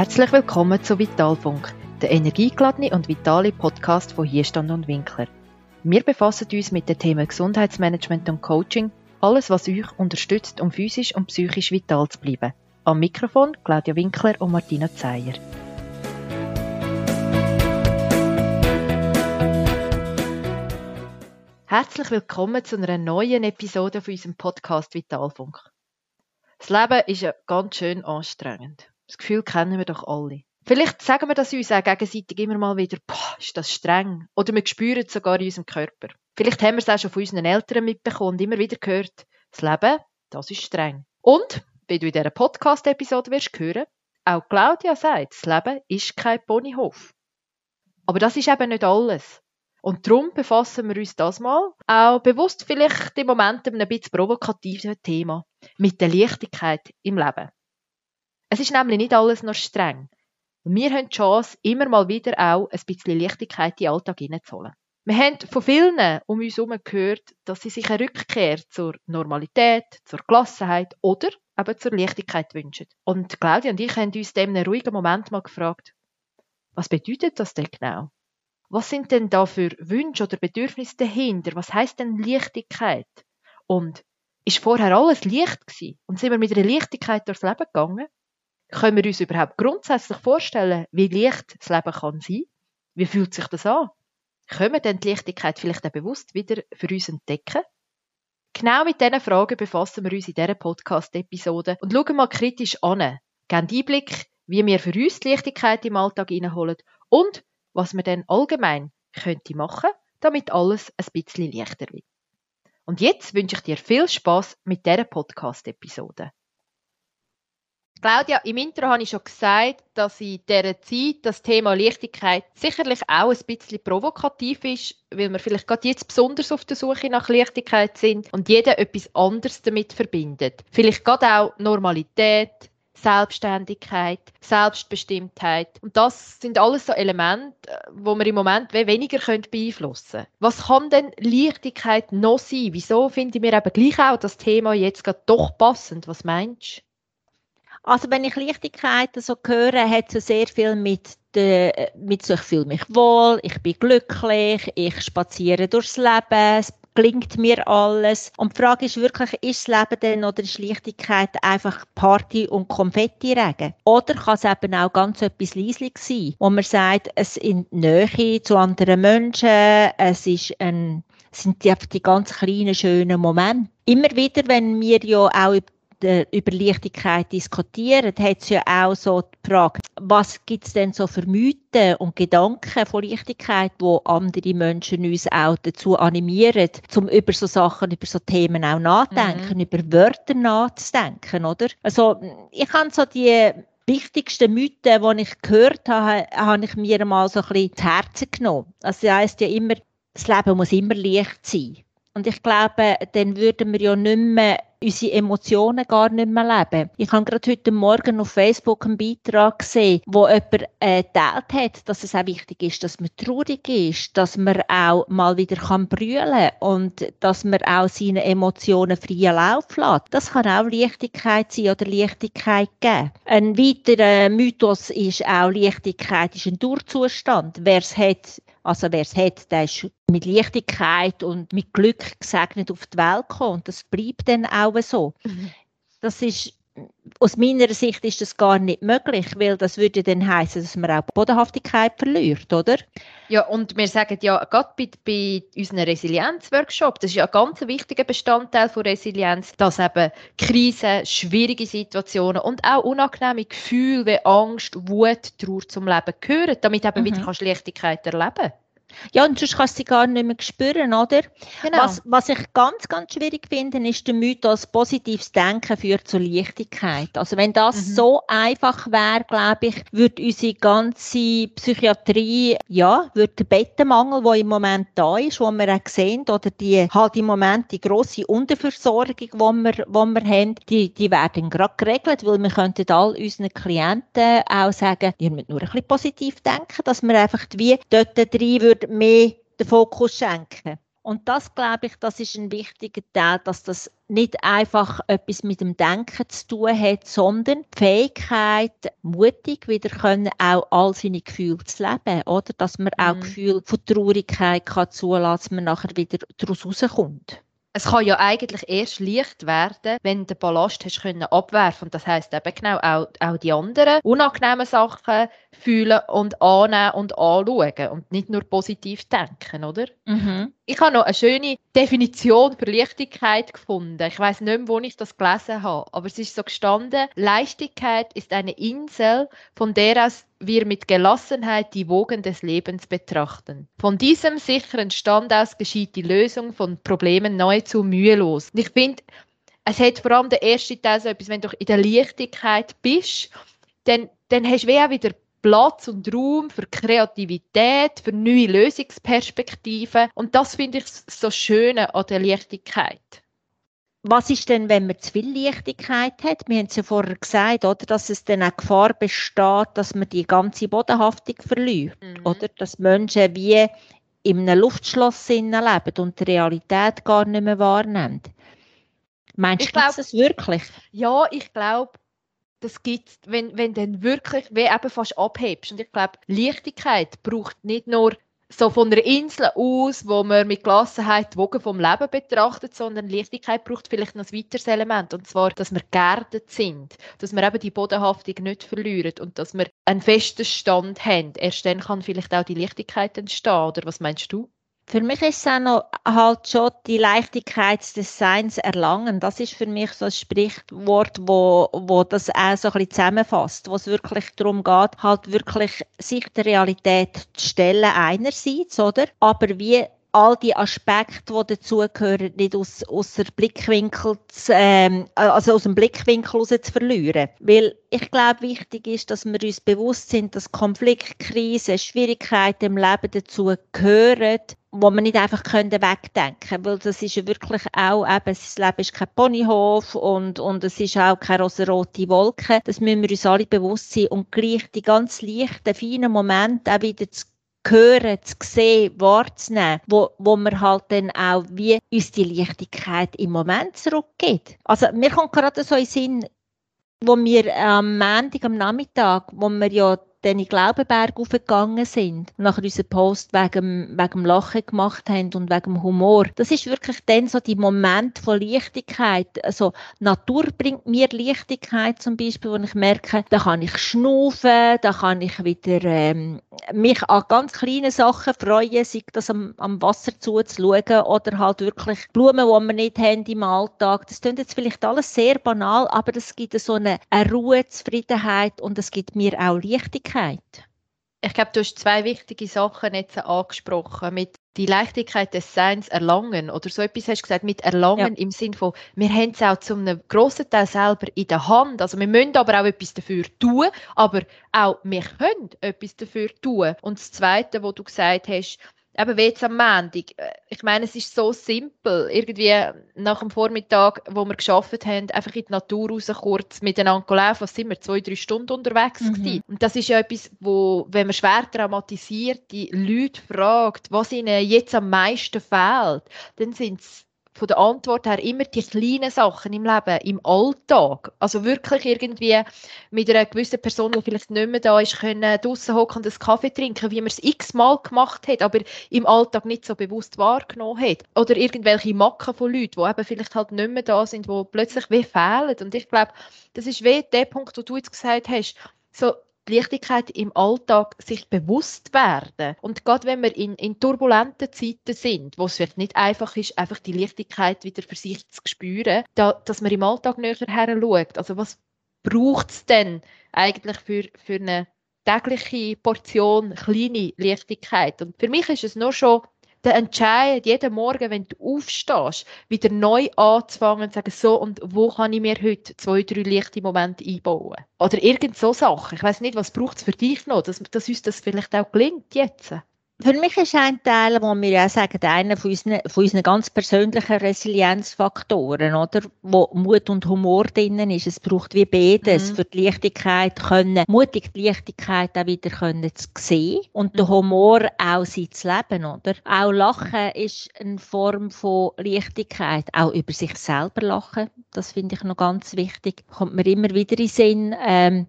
Herzlich willkommen zu Vitalfunk, der energiegeladene und vitale Podcast von Hierstand und Winkler. Wir befassen uns mit den Themen Gesundheitsmanagement und Coaching, alles was euch unterstützt, um physisch und psychisch vital zu bleiben. Am Mikrofon Claudia Winkler und Martina Zeyer. Herzlich willkommen zu einer neuen Episode von unserem Podcast Vitalfunk. Das Leben ist ja ganz schön anstrengend. Das Gefühl kennen wir doch alle. Vielleicht sagen wir das uns auch gegenseitig immer mal wieder, boah, ist das streng. Oder wir spüren es sogar in unserem Körper. Vielleicht haben wir es auch schon von unseren Eltern mitbekommen und immer wieder gehört, das Leben, das ist streng. Und, wie du in dieser Podcast-Episode wirst hören, auch Claudia sagt, das Leben ist kein Ponyhof. Aber das ist eben nicht alles. Und darum befassen wir uns das mal, auch bewusst vielleicht im Moment ein bisschen provokativen Thema, mit der Leichtigkeit im Leben. Es ist nämlich nicht alles noch streng. Und wir haben die Chance, immer mal wieder auch ein bisschen Leichtigkeit in den Alltag hineinzuholen. Wir haben von vielen um uns herum gehört, dass sie sich eine Rückkehr zur Normalität, zur Gelassenheit oder eben zur Leichtigkeit wünschen. Und Claudia und ich haben uns in einem ruhigen Moment mal gefragt, was bedeutet das denn genau? Was sind denn da für Wünsche oder Bedürfnisse dahinter? Was heißt denn Leichtigkeit? Und ist vorher alles leicht gewesen? Und sind wir mit einer Leichtigkeit durchs Leben gegangen? Können wir uns überhaupt grundsätzlich vorstellen, wie leicht das Leben kann sein? Wie fühlt sich das an? Können wir denn die Leichtigkeit vielleicht auch bewusst wieder für uns entdecken? Genau mit diesen Fragen befassen wir uns in dieser Podcast-Episode und schauen mal kritisch an, geben Einblick, wie wir für uns die Leichtigkeit im Alltag reinholen und was man denn allgemein könnte machen, damit alles ein bisschen leichter wird. Und jetzt wünsche ich dir viel Spaß mit dieser Podcast-Episode. Claudia, im Intro habe ich schon gesagt, dass in dieser Zeit das Thema Leichtigkeit sicherlich auch ein bisschen provokativ ist, weil wir vielleicht gerade jetzt besonders auf der Suche nach Leichtigkeit sind und jeder etwas anderes damit verbindet. Vielleicht gerade auch Normalität, Selbstständigkeit, Selbstbestimmtheit. Und das sind alles so Elemente, wo wir im Moment weniger beeinflussen können. Was kann denn Leichtigkeit noch sein? Wieso finden wir eben gleich auch das Thema jetzt gerade doch passend? Was meinst du? Also wenn ich Leichtigkeit so höre, hat es sehr viel mit der, mit so, ich fühle mich wohl, ich bin glücklich, ich spaziere durchs Leben, es gelingt mir alles. Und die Frage ist wirklich, ist das Leben denn oder ist Leichtigkeit einfach Party und Konfetti-Regen? Oder kann es eben auch ganz etwas leislich sein, wo man sagt, es in Nähe zu anderen Menschen, es ist ein sind die, die ganz kleinen, schönen Momente. Immer wieder, wenn wir ja auch über Leichtigkeit diskutieren, hat es ja auch so die Frage, was gibt es denn so für Mythen und Gedanken von Leichtigkeit, wo andere Menschen uns auch dazu animieren, um über so Sachen, über so Themen auch nachdenken, mhm. über Wörter nachzudenken, oder? Also ich habe so die wichtigsten Mythen, die ich gehört habe, habe ich mir mal so ein bisschen zu Herzen genommen. Also das heisst ja immer, das Leben muss immer leicht sein. Und ich glaube, dann würden wir ja nicht mehr unsere Emotionen gar nicht mehr leben. Ich habe gerade heute Morgen auf Facebook einen Beitrag gesehen, wo jemand äh, geteilt hat, dass es auch wichtig ist, dass man traurig ist, dass man auch mal wieder kann brüllen und dass man auch seine Emotionen freien Lauf lässt. Das kann auch Leichtigkeit sein oder Leichtigkeit geben. Ein weiterer Mythos ist auch, Leichtigkeit ist ein Durchzustand. Wer es hat, also wer es hat, der ist mit Leichtigkeit und mit Glück gesegnet auf die Welt gekommen. Und das bleibt dann auch so. Mhm. Das ist aus meiner Sicht ist das gar nicht möglich, weil das würde dann heißen, dass man auch Bodenhaftigkeit verliert, oder? Ja, und wir sagen ja, gerade bei, bei unseren Resilienzworkshop, das ist ja ein ganz wichtiger Bestandteil von Resilienz, dass eben Krisen, schwierige Situationen und auch unangenehme Gefühle wie Angst, Wut, Trauer zum Leben gehören, damit eben mhm. wieder kannst Leichtigkeit erleben ja, und sonst kannst du sie gar nicht mehr spüren, oder? Genau. Was, was ich ganz, ganz schwierig finde, ist der Mythos, positives Denken führt zur Leichtigkeit. Also wenn das mhm. so einfach wäre, glaube ich, würde unsere ganze Psychiatrie, ja, würde der Bettenmangel, der im Moment da ist, wo wir auch sehen, oder die, halt im Moment die grosse Unterversorgung, die wir, wo wir haben, die, die werden gerade geregelt, weil wir könnten all unseren Klienten auch sagen, ihr müsst nur ein bisschen positiv denken, dass wir einfach wie dort drin würde mehr den Fokus schenken. Und das, glaube ich, das ist ein wichtiger Teil, dass das nicht einfach etwas mit dem Denken zu tun hat, sondern die Fähigkeit, mutig wieder können, auch all seine Gefühle zu leben, oder? Dass man mhm. auch Gefühle von Traurigkeit kann zulassen, dass man nachher wieder daraus rauskommt es kann ja eigentlich erst leicht werden, wenn du den Ballast hast können abwerfen und das heißt eben genau auch, auch die anderen unangenehmen Sachen fühlen und annehmen und anschauen und nicht nur positiv denken, oder? Mhm. Ich habe noch eine schöne Definition für Leichtigkeit gefunden. Ich weiß nicht mehr, wo ich das gelesen habe, aber es ist so gestanden: Leichtigkeit ist eine Insel, von der aus wir mit Gelassenheit die Wogen des Lebens betrachten. Von diesem sicheren Stand aus geschieht die Lösung von Problemen nahezu mühelos. Und ich finde, es hat vor allem der erste Teil so etwas, wenn du in der Leichtigkeit bist, dann, dann hast du wie auch wieder Platz und Raum für Kreativität, für neue Lösungsperspektiven. Und das finde ich so schön an der Leichtigkeit. Was ist denn, wenn man zu viel Leichtigkeit hat? Wir haben es ja vorher gesagt, oder, dass es dann auch Gefahr besteht, dass man die ganze Bodenhaftung verliert. Mhm. Oder? Dass Menschen wie in einem Luftschloss leben und die Realität gar nicht mehr wahrnehmen. Meinst ich du glaub, das wirklich? Ja, ich glaube, das gibt wenn, wenn du wirklich wie eben fast abhebst. Und ich glaube, Leichtigkeit braucht nicht nur so von einer Insel aus, wo man mit Gelassenheit die Wogen vom Leben betrachtet, sondern Leichtigkeit braucht vielleicht noch ein weiteres Element, und zwar, dass wir geerdet sind, dass wir eben die Bodenhaftung nicht verlieren und dass wir einen festen Stand haben. Erst dann kann vielleicht auch die Leichtigkeit entstehen, oder was meinst du? Für mich ist es auch noch halt schon die Leichtigkeit des Seins erlangen. Das ist für mich so ein Sprichwort, wo, wo das auch so ein bisschen zusammenfasst, wo es wirklich darum geht, halt wirklich sich der Realität zu stellen einerseits, oder? Aber wie all die Aspekte, die dazugehören, nicht aus, aus, der Blickwinkel zu, ähm, also aus dem Blickwinkel raus zu verlieren. Weil ich glaube, wichtig ist, dass wir uns bewusst sind, dass Konfliktkrisen, Schwierigkeiten im Leben dazu gehören, wo man nicht einfach können wegdenken weil das ist ja wirklich auch eben, das Leben ist kein Ponyhof und, und es ist auch keine rosarote Wolke. Das müssen wir uns alle bewusst sein und gleich die ganz leichten, feinen Momente auch wieder zu hören, zu sehen, wahrzunehmen, wo, wo man halt dann auch wie uns die Leichtigkeit im Moment zurückgeht. Also mir kommt gerade so in den Sinn, wo wir am Montag, am Nachmittag, wo wir ja dann in Glaubenberg aufgegangen sind, nach unserem Post wegen, wegen dem Lachen gemacht haben und wegen dem Humor. Das ist wirklich dann so die Moment von Leichtigkeit. Also, Natur bringt mir Leichtigkeit zum Beispiel, wo ich merke, da kann ich schnaufen, da kann ich wieder ähm, mich an ganz kleine Sachen freuen, sei das am, am Wasser zuzuschauen oder halt wirklich Blumen, die wir nicht haben im Alltag. Das klingt jetzt vielleicht alles sehr banal, aber es gibt so eine, eine Ruhe, Zufriedenheit und es gibt mir auch Leichtigkeit. Leichtigkeit? Ich glaube, du hast zwei wichtige Sachen jetzt angesprochen. Mit die Leichtigkeit des Seins erlangen oder so etwas hast du gesagt, mit erlangen ja. im Sinn von, wir haben es auch zu einem grossen Teil selber in der Hand. Also wir müssen aber auch etwas dafür tun, aber auch wir können etwas dafür tun. Und das Zweite, wo du gesagt hast, eben wie jetzt am Montag. Äh, ich meine, es ist so simpel. Irgendwie nach dem Vormittag, wo wir geschafft haben, einfach in die Natur raus kurz miteinander laufen. Was sind wir? Zwei, drei Stunden unterwegs mhm. Und das ist ja etwas, wo, wenn man schwer traumatisiert, die Leute fragt, was ihnen jetzt am meisten fehlt, dann sind es von der Antwort her immer die kleinen Sachen im Leben, im Alltag. Also wirklich irgendwie mit einer gewissen Person, die vielleicht nicht mehr da ist, können draussen hocken und einen Kaffee trinken, wie man es x-mal gemacht hat, aber im Alltag nicht so bewusst wahrgenommen hat. Oder irgendwelche Macken von Leuten, die eben vielleicht halt nicht mehr da sind, die plötzlich wie fehlen. Und ich glaube, das ist wie der Punkt, wo du jetzt gesagt hast, so Leichtigkeit im Alltag sich bewusst werden. Und gerade wenn wir in, in turbulenten Zeiten sind, wo es vielleicht nicht einfach ist, einfach die Leichtigkeit wieder für sich zu spüren, da, dass man im Alltag näher her schaut. Also was braucht es denn eigentlich für, für eine tägliche Portion kleine Leichtigkeit? Und für mich ist es nur schon der Entscheid, jeden Morgen, wenn du aufstehst, wieder neu anzufangen und zu sagen, so, und wo kann ich mir heute zwei, drei leichte Momente einbauen? Oder irgend so Sachen. Ich weiß nicht, was braucht es für dich noch, dass, dass uns das vielleicht auch gelingt jetzt? Für mich ist ein Teil, wo wir ja sagen, einer von unseren, von unseren ganz persönlichen Resilienzfaktoren, oder? Wo Mut und Humor drinnen ist. Es braucht wie beides, mhm. für die Leichtigkeit können, mutig die Leichtigkeit auch wieder können zu sehen und mhm. der Humor auch sein zu leben, oder? Auch Lachen ist eine Form von Leichtigkeit, auch über sich selber lachen. Das finde ich noch ganz wichtig. Kommt mir immer wieder in den Sinn, ähm,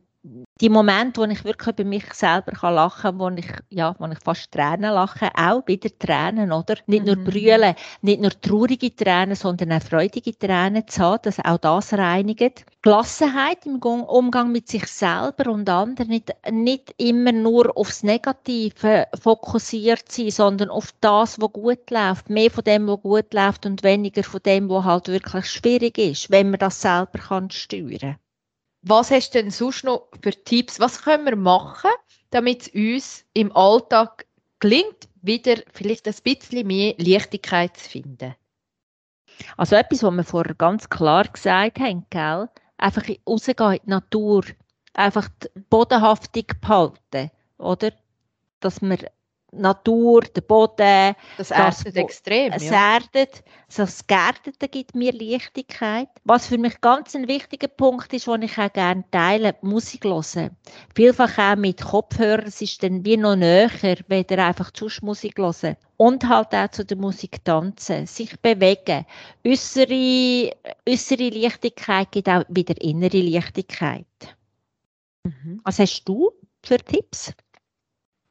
die Momente, wo ich wirklich über mich selber kann lachen kann, wo ich, ja, wo ich fast Tränen lache, auch wieder Tränen, oder? Nicht nur mhm. brüllen, nicht nur traurige Tränen, sondern auch freudige Tränen zu haben, dass auch das reinigt. Gelassenheit im Umgang mit sich selber und anderen, nicht, nicht immer nur aufs Negative fokussiert sein, sondern auf das, was gut läuft. Mehr von dem, was gut läuft und weniger von dem, was halt wirklich schwierig ist, wenn man das selber kann steuern kann. Was hast du denn sonst noch für Tipps? Was können wir machen, damit es uns im Alltag gelingt, wieder vielleicht ein bisschen mehr Leichtigkeit zu finden? Also etwas, was wir vorher ganz klar gesagt haben, gell? einfach rausgehen in die Natur, einfach die Bodenhaftung behalten, oder? Dass wir Natur, der Boden. Das erdet das, extrem. Es ja. erdet, also das Gärtete gibt mir Leichtigkeit. Was für mich ganz ein wichtiger Punkt ist, den ich auch gerne teile, Musik hören. Vielfach auch mit Kopfhörern, es ist dann wie noch näher, weder einfach zu Musik hören. Und halt auch zu der Musik tanzen, sich bewegen. Äußere, äußere Leichtigkeit gibt auch wieder innere Leichtigkeit. Mhm. Was hast du für Tipps?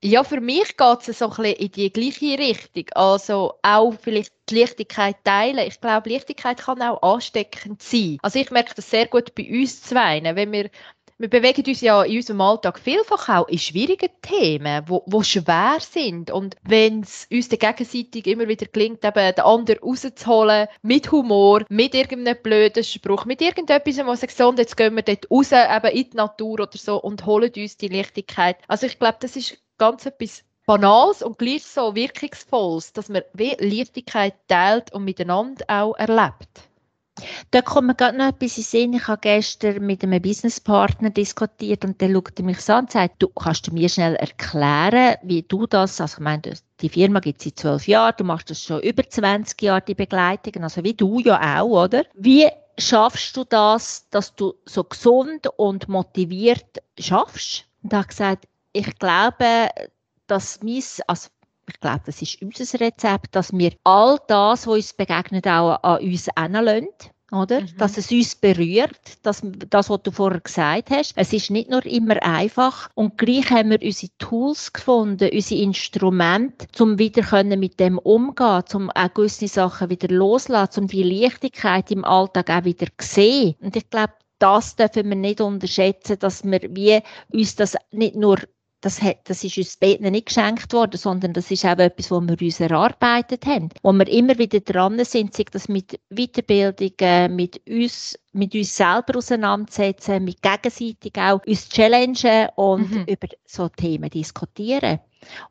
Ja, für mich geht es so ein bisschen in die gleiche Richtung. Also auch vielleicht die Leichtigkeit teilen. Ich glaube, Leichtigkeit kann auch ansteckend sein. Also ich merke das sehr gut bei uns zwei. Wenn wir, wir bewegen uns ja in unserem Alltag vielfach auch in schwierigen Themen, wo, wo schwer sind. Und wenn es uns gegenseitig immer wieder gelingt, eben den anderen rauszuholen, mit Humor, mit irgendeinem blöden Spruch, mit irgendetwas, wo man so, jetzt gehen wir dort raus, eben in die Natur oder so und holen uns die Leichtigkeit. Also ich glaube, das ist ganz etwas Banales und gleich so Wirkungsvolles, dass man Leichtigkeit teilt und miteinander auch erlebt. Da kommt mir gerade noch etwas in Sinn. Ich habe gestern mit einem Businesspartner diskutiert und der schaute mich so an und sagte, du kannst du mir schnell erklären, wie du das, also ich meine, die Firma gibt es seit zwölf Jahren, du machst das schon über 20 Jahre, die Begleitung, also wie du ja auch, oder? Wie schaffst du das, dass du so gesund und motiviert schaffst? Und er hat gesagt, ich glaube, dass mein, also ich glaube, das ist unser Rezept, dass wir all das, was uns begegnet, auch an uns hinlassen. Oder? Mhm. Dass es uns berührt, dass, das, was du vorher gesagt hast. Es ist nicht nur immer einfach. Und gleich haben wir unsere Tools gefunden, unsere Instrumente, um wieder können mit dem umgehen, um auch gewisse Sachen wieder loszulassen, um die Leichtigkeit im Alltag auch wieder zu sehen. Und ich glaube, das dürfen wir nicht unterschätzen, dass wir wie uns das nicht nur das, hat, das ist uns beiden nicht geschenkt worden, sondern das ist auch etwas, was wir uns erarbeitet haben. Wo wir immer wieder dran sind, sich das mit Weiterbildungen, mit uns, mit uns selber auseinandersetzen, mit gegenseitig auch uns challengen und mhm. über so Themen diskutieren.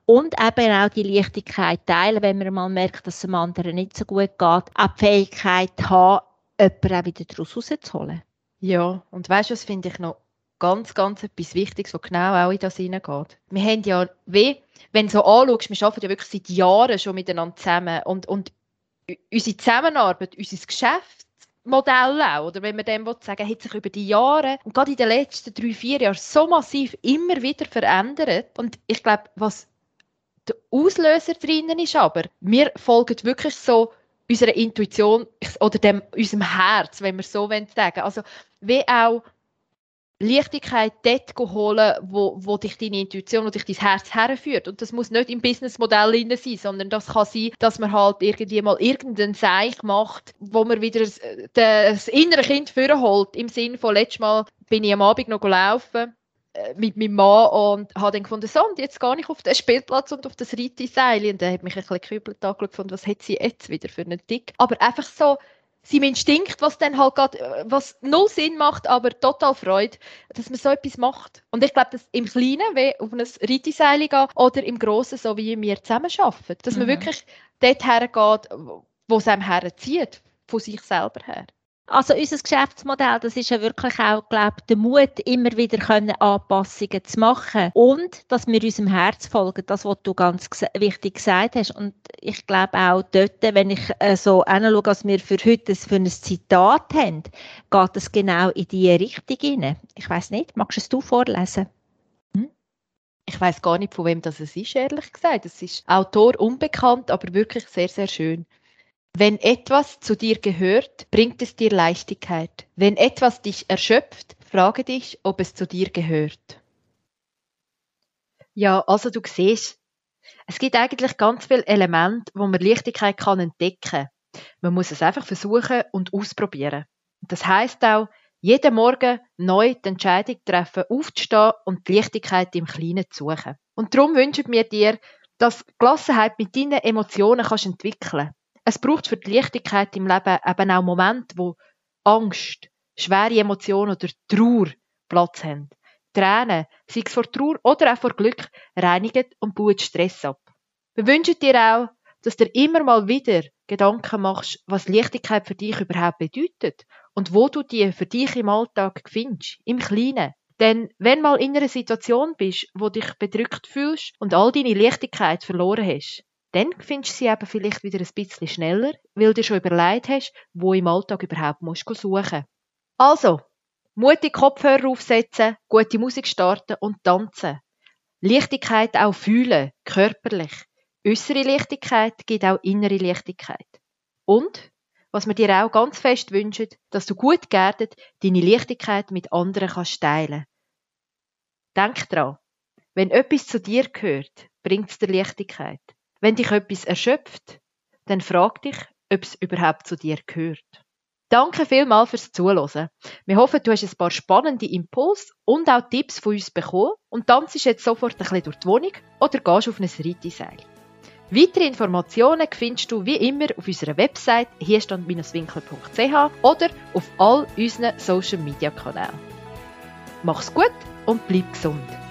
Und eben auch die Leichtigkeit teilen, wenn man mal merkt, dass es dem anderen nicht so gut geht, auch die Fähigkeit haben, jemanden auch wieder daraus rauszuholen. Ja, und weißt du, was finde ich noch ganz, ganz etwas Wichtiges, was genau auch in das hineingeht. Wir haben ja, wie, wenn du so anschaust, wir arbeiten ja wirklich seit Jahren schon miteinander zusammen und, und unsere Zusammenarbeit, unser Geschäftsmodell auch, oder wenn man dem sagen hat sich über die Jahre und gerade in den letzten drei, vier Jahren so massiv immer wieder verändert. Und ich glaube, was der Auslöser drinnen ist aber, wir folgen wirklich so unserer Intuition oder dem, unserem Herz, wenn wir so sagen wollen. Also wie auch Leichtigkeit dort holen, wo, wo dich deine Intuition, wo dich dein Herz herführt. Und das muss nicht im Businessmodell sein, sondern das kann sein, dass man halt irgendwie mal irgendeinen Seich macht, wo man wieder das, das innere Kind holt. Im Sinne von, letztes Mal bin ich am Abend noch gelaufen äh, mit meinem Mann und habe dann gefunden, so, und jetzt gehe ich auf den Spielplatz und auf das Reitseil. Und er hat mich ein bisschen gekübelt angeschaut, was hat sie jetzt wieder für einen Tick. Aber einfach so, seinem Instinkt, was dann halt grad, äh, was null Sinn macht, aber total Freude, dass man so etwas macht. Und ich glaube, dass im Kleinen, wie auf ein Reiteseil gehen, oder im Grossen, so wie wir zusammen arbeiten, dass mhm. man wirklich dort hergeht, wo es einem herzieht, von sich selber her. Also unser Geschäftsmodell, das ist ja wirklich auch, glaube der Mut, immer wieder können Anpassungen zu machen und dass wir unserem Herz folgen, das, was du ganz wichtig gesagt hast. Und ich glaube auch dort, wenn ich äh, so anschaue, was wir für heute für ein Zitat haben, geht es genau in diese Richtung hinein. Ich weiß nicht, magst du es vorlesen? Hm? Ich weiß gar nicht, von wem das ist, ehrlich gesagt. Es ist Autor unbekannt, aber wirklich sehr, sehr schön. Wenn etwas zu dir gehört, bringt es dir Leichtigkeit. Wenn etwas dich erschöpft, frage dich, ob es zu dir gehört. Ja, also du siehst, es gibt eigentlich ganz viele Elemente, wo man Leichtigkeit kann entdecken kann. Man muss es einfach versuchen und ausprobieren. Das heißt auch, jeden Morgen neu die Entscheidung treffen, aufzustehen und die Leichtigkeit im Kleinen zu suchen. Und darum wünschen wir dir, dass Gelassenheit mit deinen Emotionen kannst entwickeln es braucht für die Leichtigkeit im Leben eben auch Momente, wo Angst, schwere Emotionen oder Trauer Platz haben. Tränen, sei es vor Trauer oder auch vor Glück, reinigen und bauen Stress ab. Wir wünschen dir auch, dass du immer mal wieder Gedanken machst, was Leichtigkeit für dich überhaupt bedeutet und wo du die für dich im Alltag findest, im Kleinen. Denn wenn mal in einer Situation bist, wo dich bedrückt fühlst und all deine Leichtigkeit verloren hast, dann findest du sie eben vielleicht wieder ein bisschen schneller, weil du schon überlegt hast, wo im Alltag überhaupt musst suchen Also, mutig Kopfhörer aufsetzen, gute Musik starten und tanzen. Leichtigkeit auch fühlen, körperlich. Äußere Leichtigkeit gibt auch innere Leichtigkeit. Und, was wir dir auch ganz fest wünschen, dass du gut geerdet deine Leichtigkeit mit anderen kannst teilen. Denk dran, wenn etwas zu dir gehört, bringt es dir Leichtigkeit. Wenn dich etwas erschöpft, dann frag dich, ob es überhaupt zu dir gehört. Danke vielmals fürs Zuhören. Wir hoffen, du hast ein paar spannende Impulse und auch Tipps von uns bekommen und tanzt jetzt sofort ein bisschen durch die Wohnung oder gehst auf ein Reiteseil. Weitere Informationen findest du wie immer auf unserer Website hierstand-winkler.ch oder auf all unseren Social Media Kanälen. Mach's gut und bleib gesund!